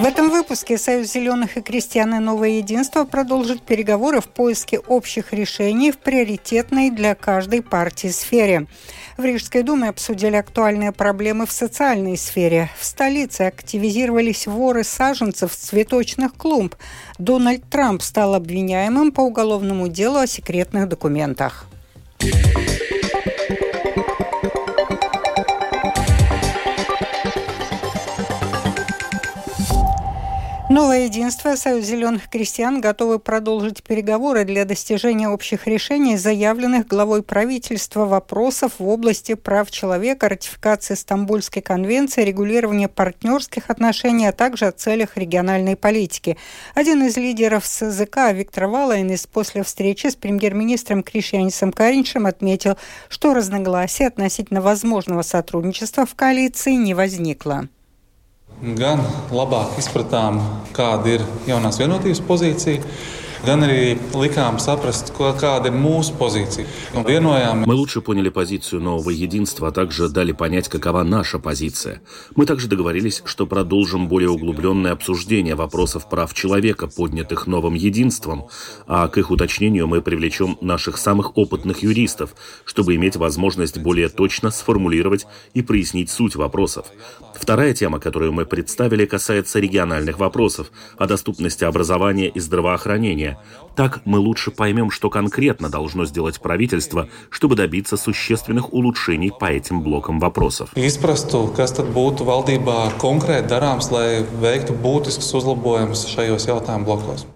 В этом выпуске Союз зеленых и крестьян и Новое единство продолжит переговоры в поиске общих решений в приоритетной для каждой партии сфере. В Рижской думе обсудили актуальные проблемы в социальной сфере. В столице активизировались воры саженцев цветочных клумб. Дональд Трамп стал обвиняемым по уголовному делу о секретных документах. Новое единство, Союз зеленых крестьян готовы продолжить переговоры для достижения общих решений, заявленных главой правительства вопросов в области прав человека, ратификации Стамбульской конвенции, регулирования партнерских отношений, а также о целях региональной политики. Один из лидеров СЗК Виктор Валайнис после встречи с премьер-министром Кришьянисом Кариншем отметил, что разногласий относительно возможного сотрудничества в коалиции не возникло. Gan labāk izpratām, kāda ir jaunās vienotības pozīcija, gan arī likām saprast, kāda ir mūsu позиция. Мы лучше поняли позицию нового единства, а также дали понять, какова наша позиция. Мы также договорились, что продолжим более углубленное обсуждение вопросов прав человека, поднятых новым единством, а к их уточнению мы привлечем наших самых опытных юристов, чтобы иметь возможность более точно сформулировать и прояснить суть вопросов. Вторая тема, которую мы представили, касается региональных вопросов о доступности образования и здравоохранения, решения. Так мы лучше поймем, что конкретно должно сделать правительство, чтобы добиться существенных улучшений по этим блокам вопросов. Izprastu, kas tad būtu valdībā konkrēti darāms, lai veiktu būtiskus uzlabojumus šajos jautājumu blokos.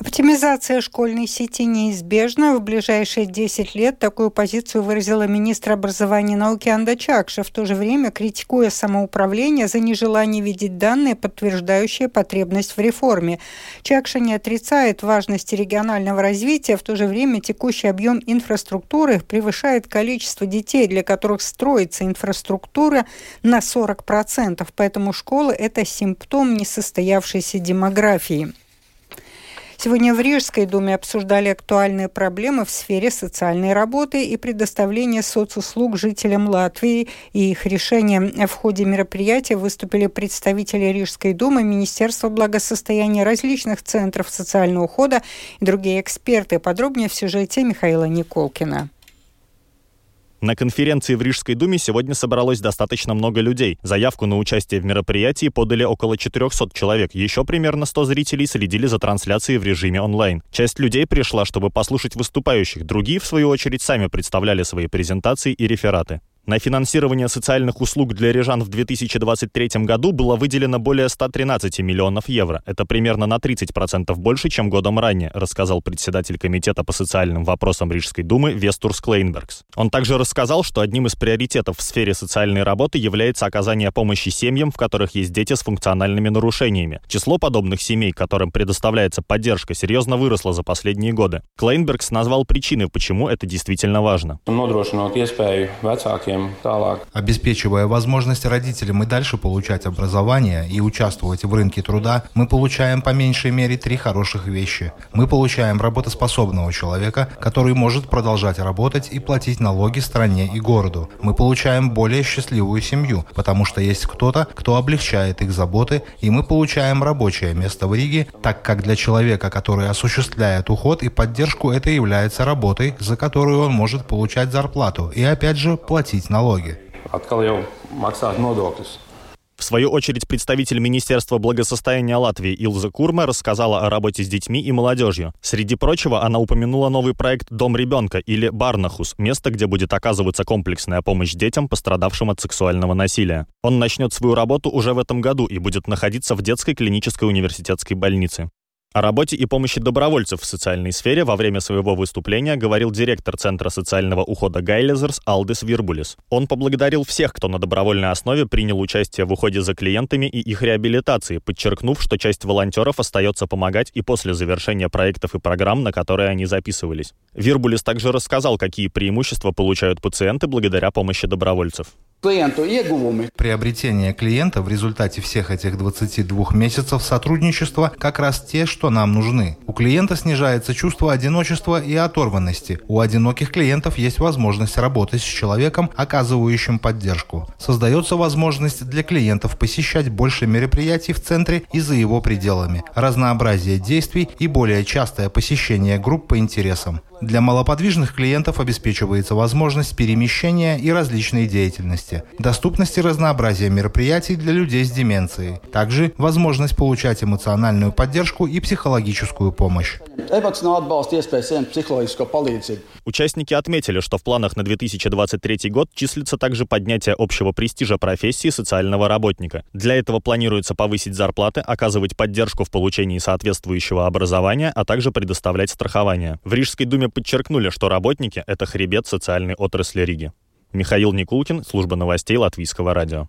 Оптимизация школьной сети неизбежна. В ближайшие 10 лет такую позицию выразила министр образования и науки Анда Чакша, в то же время критикуя самоуправление за нежелание видеть данные, подтверждающие потребность в реформе. Чакша не отрицает важности регионального развития, в то же время текущий объем инфраструктуры превышает количество детей, для которых строится инфраструктура на 40%. Поэтому школы – это симптом несостоявшейся демографии. Сегодня в Рижской думе обсуждали актуальные проблемы в сфере социальной работы и предоставления соцуслуг жителям Латвии и их решения. В ходе мероприятия выступили представители Рижской думы, Министерства благосостояния различных центров социального ухода и другие эксперты. Подробнее в сюжете Михаила Николкина. На конференции в Рижской думе сегодня собралось достаточно много людей. Заявку на участие в мероприятии подали около 400 человек. Еще примерно 100 зрителей следили за трансляцией в режиме онлайн. Часть людей пришла, чтобы послушать выступающих. Другие, в свою очередь, сами представляли свои презентации и рефераты. На финансирование социальных услуг для рижан в 2023 году было выделено более 113 миллионов евро. Это примерно на 30% больше, чем годом ранее, рассказал председатель Комитета по социальным вопросам Рижской думы Вестурс Клейнбергс. Он также рассказал, что одним из приоритетов в сфере социальной работы является оказание помощи семьям, в которых есть дети с функциональными нарушениями. Число подобных семей, которым предоставляется поддержка, серьезно выросло за последние годы. Клейнбергс назвал причины, почему это действительно важно. Обеспечивая возможность родителям и дальше получать образование и участвовать в рынке труда, мы получаем по меньшей мере три хороших вещи. Мы получаем работоспособного человека, который может продолжать работать и платить налоги стране и городу. Мы получаем более счастливую семью, потому что есть кто-то, кто облегчает их заботы, и мы получаем рабочее место в Риге, так как для человека, который осуществляет уход и поддержку, это является работой, за которую он может получать зарплату и опять же платить платить налоги. В свою очередь, представитель Министерства благосостояния Латвии Илза Курма рассказала о работе с детьми и молодежью. Среди прочего, она упомянула новый проект «Дом ребенка» или «Барнахус» — место, где будет оказываться комплексная помощь детям, пострадавшим от сексуального насилия. Он начнет свою работу уже в этом году и будет находиться в детской клинической университетской больнице. О работе и помощи добровольцев в социальной сфере во время своего выступления говорил директор Центра социального ухода Гайлезерс Алдес Вирбулис. Он поблагодарил всех, кто на добровольной основе принял участие в уходе за клиентами и их реабилитации, подчеркнув, что часть волонтеров остается помогать и после завершения проектов и программ, на которые они записывались. Вирбулис также рассказал, какие преимущества получают пациенты благодаря помощи добровольцев. Приобретение клиента в результате всех этих 22 месяцев сотрудничества как раз те, что нам нужны. У клиента снижается чувство одиночества и оторванности. У одиноких клиентов есть возможность работать с человеком, оказывающим поддержку. Создается возможность для клиентов посещать больше мероприятий в центре и за его пределами, разнообразие действий и более частое посещение групп по интересам. Для малоподвижных клиентов обеспечивается возможность перемещения и различной деятельности, доступность и разнообразие мероприятий для людей с деменцией, также возможность получать эмоциональную поддержку и психологическую помощь. Участники отметили, что в планах на 2023 год числится также поднятие общего престижа профессии социального работника. Для этого планируется повысить зарплаты, оказывать поддержку в получении соответствующего образования, а также предоставлять страхование. В Рижской думе подчеркнули, что работники – это хребет социальной отрасли Риги. Михаил Никулкин, служба новостей Латвийского радио.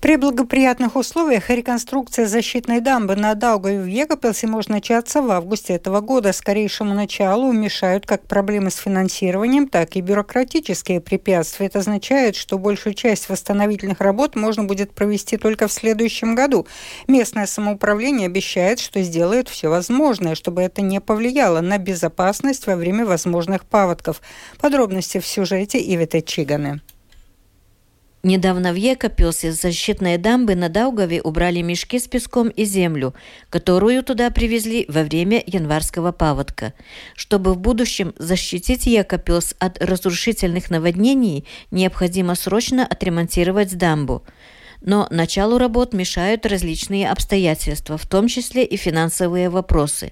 При благоприятных условиях реконструкция защитной дамбы на Даугаве в Егопелсе может начаться в августе этого года. Скорейшему началу мешают как проблемы с финансированием, так и бюрократические препятствия. Это означает, что большую часть восстановительных работ можно будет провести только в следующем году. Местное самоуправление обещает, что сделает все возможное, чтобы это не повлияло на безопасность во время возможных паводков. Подробности в сюжете Ивета Чиганы. Недавно в Екопилсе с защитной дамбы на Даугаве убрали мешки с песком и землю, которую туда привезли во время январского паводка. Чтобы в будущем защитить Екопилс от разрушительных наводнений, необходимо срочно отремонтировать дамбу. Но началу работ мешают различные обстоятельства, в том числе и финансовые вопросы.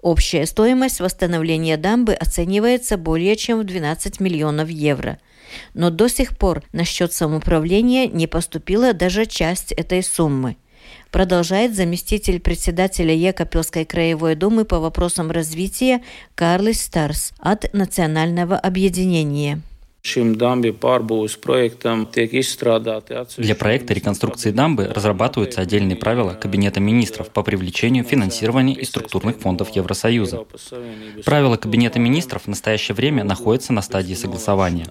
Общая стоимость восстановления дамбы оценивается более чем в 12 миллионов евро – но до сих пор на счет самоуправления не поступила даже часть этой суммы продолжает заместитель председателя Екапелской краевой думы по вопросам развития Карлис Старс от Национального объединения. Для проекта реконструкции дамбы разрабатываются отдельные правила Кабинета министров по привлечению финансирования из структурных фондов Евросоюза. Правила Кабинета министров в настоящее время находятся на стадии согласования.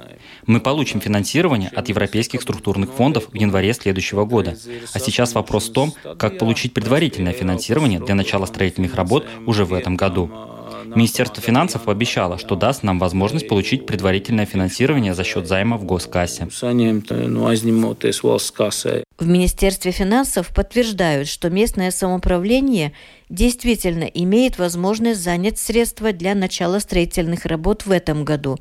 Мы получим финансирование от европейских структурных фондов в январе следующего года. А сейчас вопрос в том, как получить предварительное финансирование для начала строительных работ уже в этом году. Министерство финансов пообещало, что даст нам возможность получить предварительное финансирование за счет займа в госкассе. В Министерстве финансов подтверждают, что местное самоуправление действительно имеет возможность занять средства для начала строительных работ в этом году.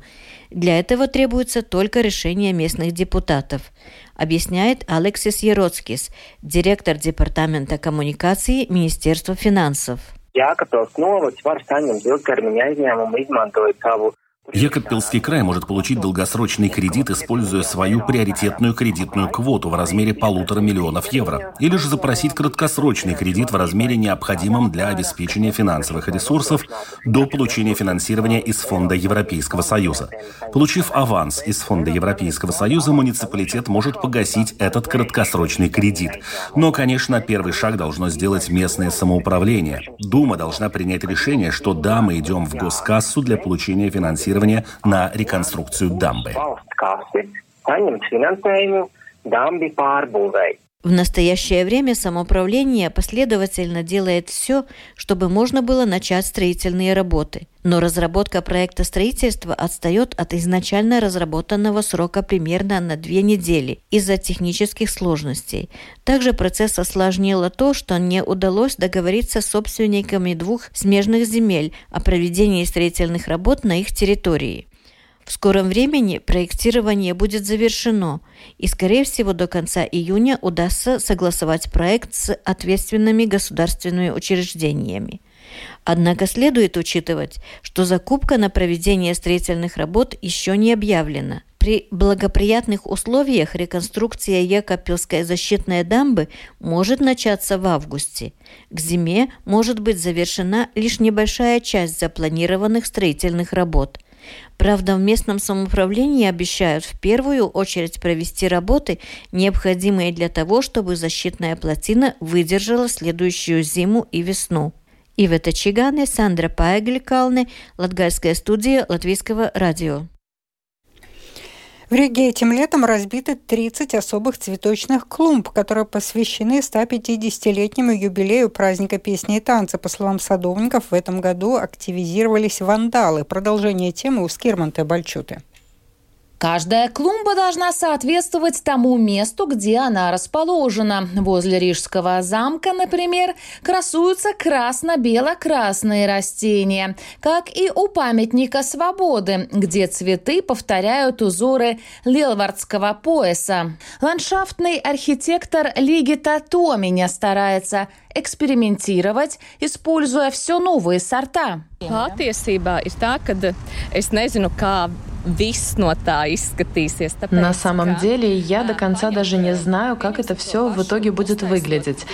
Для этого требуется только решение местных депутатов, объясняет Алексис Ероцкис, директор Департамента коммуникации Министерства финансов. Jēkabpils novads var saņemt ilgtermiņa aizņēmumu, izmantojot savu Екапельский край может получить долгосрочный кредит, используя свою приоритетную кредитную квоту в размере полутора миллионов евро, или же запросить краткосрочный кредит в размере необходимом для обеспечения финансовых ресурсов до получения финансирования из Фонда Европейского Союза. Получив аванс из Фонда Европейского Союза, муниципалитет может погасить этот краткосрочный кредит. Но, конечно, первый шаг должно сделать местное самоуправление. Дума должна принять решение, что да, мы идем в госкассу для получения финансирования финансирования на реконструкцию дамбы. В настоящее время самоуправление последовательно делает все, чтобы можно было начать строительные работы. Но разработка проекта строительства отстает от изначально разработанного срока примерно на две недели из-за технических сложностей. Также процесс осложнило то, что не удалось договориться с собственниками двух смежных земель о проведении строительных работ на их территории. В скором времени проектирование будет завершено, и, скорее всего, до конца июня удастся согласовать проект с ответственными государственными учреждениями. Однако следует учитывать, что закупка на проведение строительных работ еще не объявлена. При благоприятных условиях реконструкция Екапельской защитной дамбы может начаться в августе. К зиме может быть завершена лишь небольшая часть запланированных строительных работ. Правда, в местном самоуправлении обещают в первую очередь провести работы, необходимые для того, чтобы защитная плотина выдержала следующую зиму и весну. Ивета Чигане, Сандра Паегликалне, Латгальская студия Латвийского радио. В Риге этим летом разбиты 30 особых цветочных клумб, которые посвящены 150-летнему юбилею праздника песни и танца. По словам садовников, в этом году активизировались вандалы. Продолжение темы у Скирманта Бальчуты. Каждая клумба должна соответствовать тому месту, где она расположена. Возле Рижского замка, например, красуются красно-бело-красные растения, как и у памятника свободы, где цветы повторяют узоры Лилвардского пояса. Ландшафтный архитектор Лигита Томиня старается экспериментировать, используя все новые сорта. Patiesībā ir tā, ka es на самом деле, я до конца даже не знаю, как это все в итоге будет выглядеть.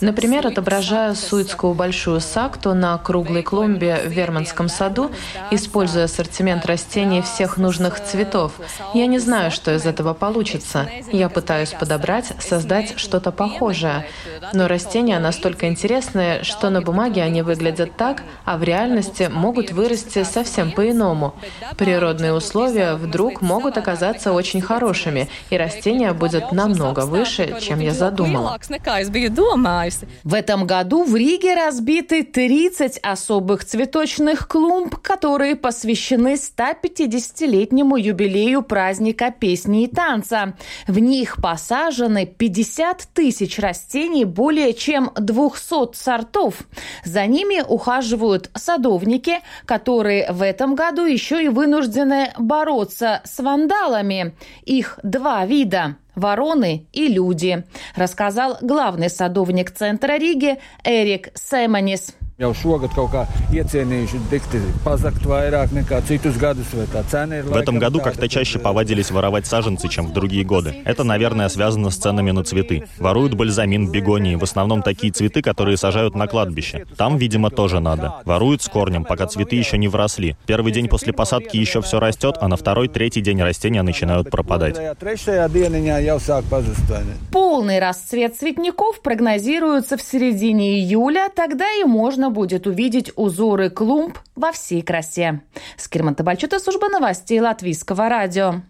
Например, отображая суицкую большую сакту на круглой клумбе в Верманском саду, используя ассортимент растений всех нужных цветов. Я не знаю, что из этого получится. Я пытаюсь подобрать, создать что-то похожее. Но растения настолько интересные, что на бумаге они выглядят так, а в реальности могут вырасти совсем по-иному. Природные условия условия вдруг могут оказаться очень хорошими, и растение будет намного выше, чем я задумала. В этом году в Риге разбиты 30 особых цветочных клумб, которые посвящены 150-летнему юбилею праздника песни и танца. В них посажены 50 тысяч растений более чем 200 сортов. За ними ухаживают садовники, которые в этом году еще и вынуждены бороться с вандалами. Их два вида – вороны и люди, рассказал главный садовник центра Риги Эрик Семанис jau šogad kaut kā iecienījuši dikti pazakt vairāk nekā citus ir... В этом году как-то чаще повадились воровать саженцы, чем в другие годы. Это, наверное, связано с ценами на цветы. Воруют бальзамин, бегонии, в основном такие цветы, которые сажают на кладбище. Там, видимо, тоже надо. Воруют с корнем, пока цветы еще не вросли. Первый день после посадки еще все растет, а на второй, третий день растения начинают пропадать. Полный расцвет цветников прогнозируется в середине июля, тогда и можно будет увидеть узоры клумб во всей красе. Скирман Табальчута, служба новостей Латвийского радио.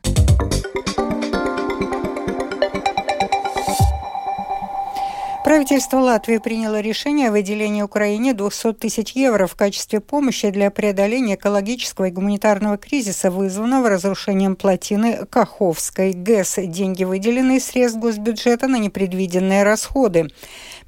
Правительство Латвии приняло решение о выделении Украине 200 тысяч евро в качестве помощи для преодоления экологического и гуманитарного кризиса, вызванного разрушением плотины Каховской ГЭС. Деньги выделены из средств госбюджета на непредвиденные расходы.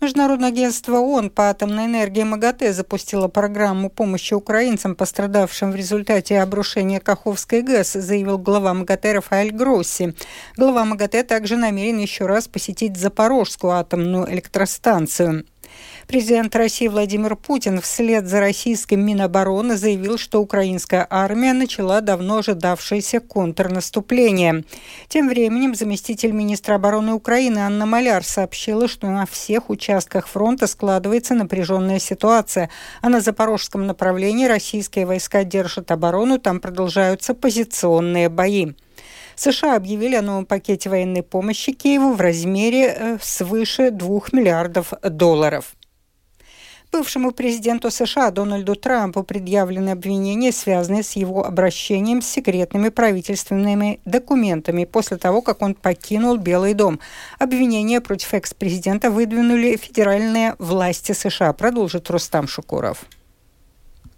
Международное агентство ООН по атомной энергии МАГАТЭ запустило программу помощи украинцам, пострадавшим в результате обрушения Каховской ГЭС, заявил глава МАГАТЭ Рафаэль Гросси. Глава МАГАТЭ также намерен еще раз посетить Запорожскую атомную электростанцию. Президент России Владимир Путин вслед за российским Минобороны заявил, что украинская армия начала давно ожидавшееся контрнаступление. Тем временем заместитель министра обороны Украины Анна Маляр сообщила, что на всех участках фронта складывается напряженная ситуация, а на запорожском направлении российские войска держат оборону, там продолжаются позиционные бои. США объявили о новом пакете военной помощи Киеву в размере э, свыше 2 миллиардов долларов. Бывшему президенту США Дональду Трампу предъявлены обвинения, связанные с его обращением с секретными правительственными документами после того, как он покинул Белый дом. Обвинения против экс-президента выдвинули федеральные власти США, продолжит Рустам Шукуров.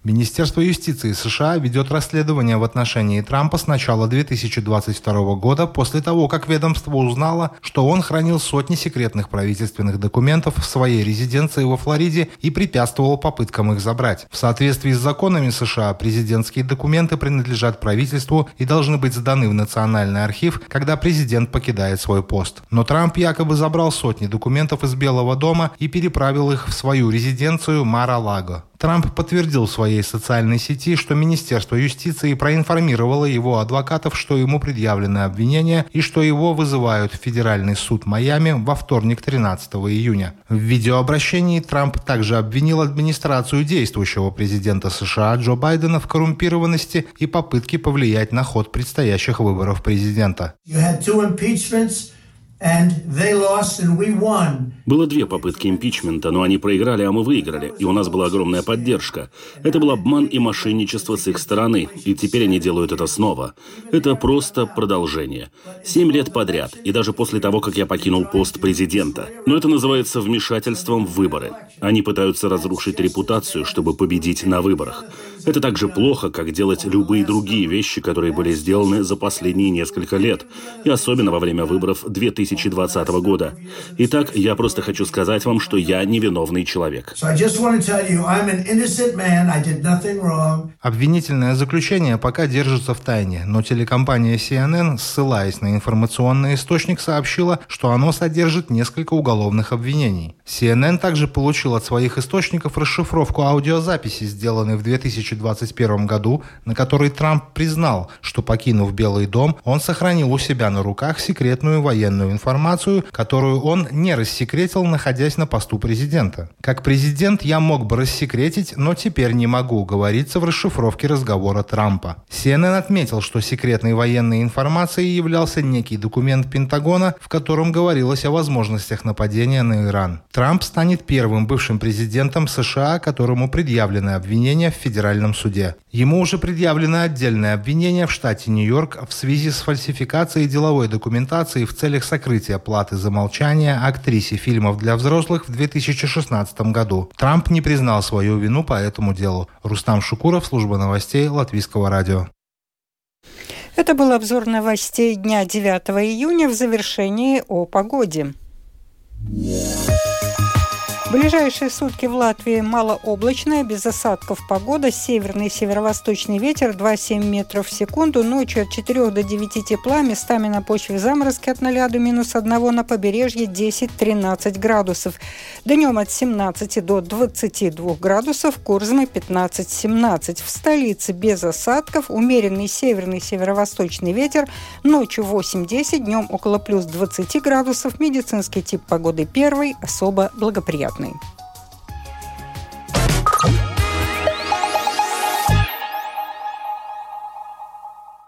Министерство юстиции США ведет расследование в отношении Трампа с начала 2022 года после того, как ведомство узнало, что он хранил сотни секретных правительственных документов в своей резиденции во Флориде и препятствовал попыткам их забрать. В соответствии с законами США президентские документы принадлежат правительству и должны быть сданы в Национальный архив, когда президент покидает свой пост. Но Трамп якобы забрал сотни документов из Белого дома и переправил их в свою резиденцию Мара-Лаго. Трамп подтвердил в своей социальной сети, что Министерство юстиции проинформировало его адвокатов, что ему предъявлены обвинения и что его вызывают в Федеральный суд Майами во вторник 13 июня. В видеообращении Трамп также обвинил администрацию действующего президента США Джо Байдена в коррумпированности и попытке повлиять на ход предстоящих выборов президента. Было две попытки импичмента, но они проиграли, а мы выиграли, и у нас была огромная поддержка. Это был обман и мошенничество с их стороны, и теперь они делают это снова. Это просто продолжение. Семь лет подряд, и даже после того, как я покинул пост президента. Но это называется вмешательством в выборы. Они пытаются разрушить репутацию, чтобы победить на выборах. Это так же плохо, как делать любые другие вещи, которые были сделаны за последние несколько лет, и особенно во время выборов 2020 года. Итак, я просто хочу сказать вам, что я невиновный человек. Обвинительное заключение пока держится в тайне, но телекомпания CNN, ссылаясь на информационный источник, сообщила, что оно содержит несколько уголовных обвинений. CNN также получил от своих источников расшифровку аудиозаписи, сделанной в 2000 2021 году, на которой Трамп признал, что покинув Белый дом, он сохранил у себя на руках секретную военную информацию, которую он не рассекретил, находясь на посту президента. Как президент я мог бы рассекретить, но теперь не могу, говорится в расшифровке разговора Трампа. CNN отметил, что секретной военной информацией являлся некий документ Пентагона, в котором говорилось о возможностях нападения на Иран. Трамп станет первым бывшим президентом США, которому предъявлены обвинения в федеральном суде. Ему уже предъявлено отдельное обвинение в штате Нью-Йорк в связи с фальсификацией деловой документации в целях сокрытия платы за молчание актрисе фильмов для взрослых в 2016 году. Трамп не признал свою вину по этому делу. Рустам Шукуров, служба новостей Латвийского радио. Это был обзор новостей дня 9 июня в завершении о погоде. Yeah. Ближайшие сутки в Латвии малооблачная, без осадков погода, северный и северо-восточный ветер 2,7 метров в секунду, ночью от 4 до 9 тепла, местами на почве заморозки от 0 до минус 1, на побережье 10-13 градусов. Днем от 17 до 22 градусов, Курзмы 15-17. В столице без осадков, умеренный северный северо-восточный ветер, ночью 8-10, днем около плюс 20 градусов, медицинский тип погоды первый, особо благоприятный. listening.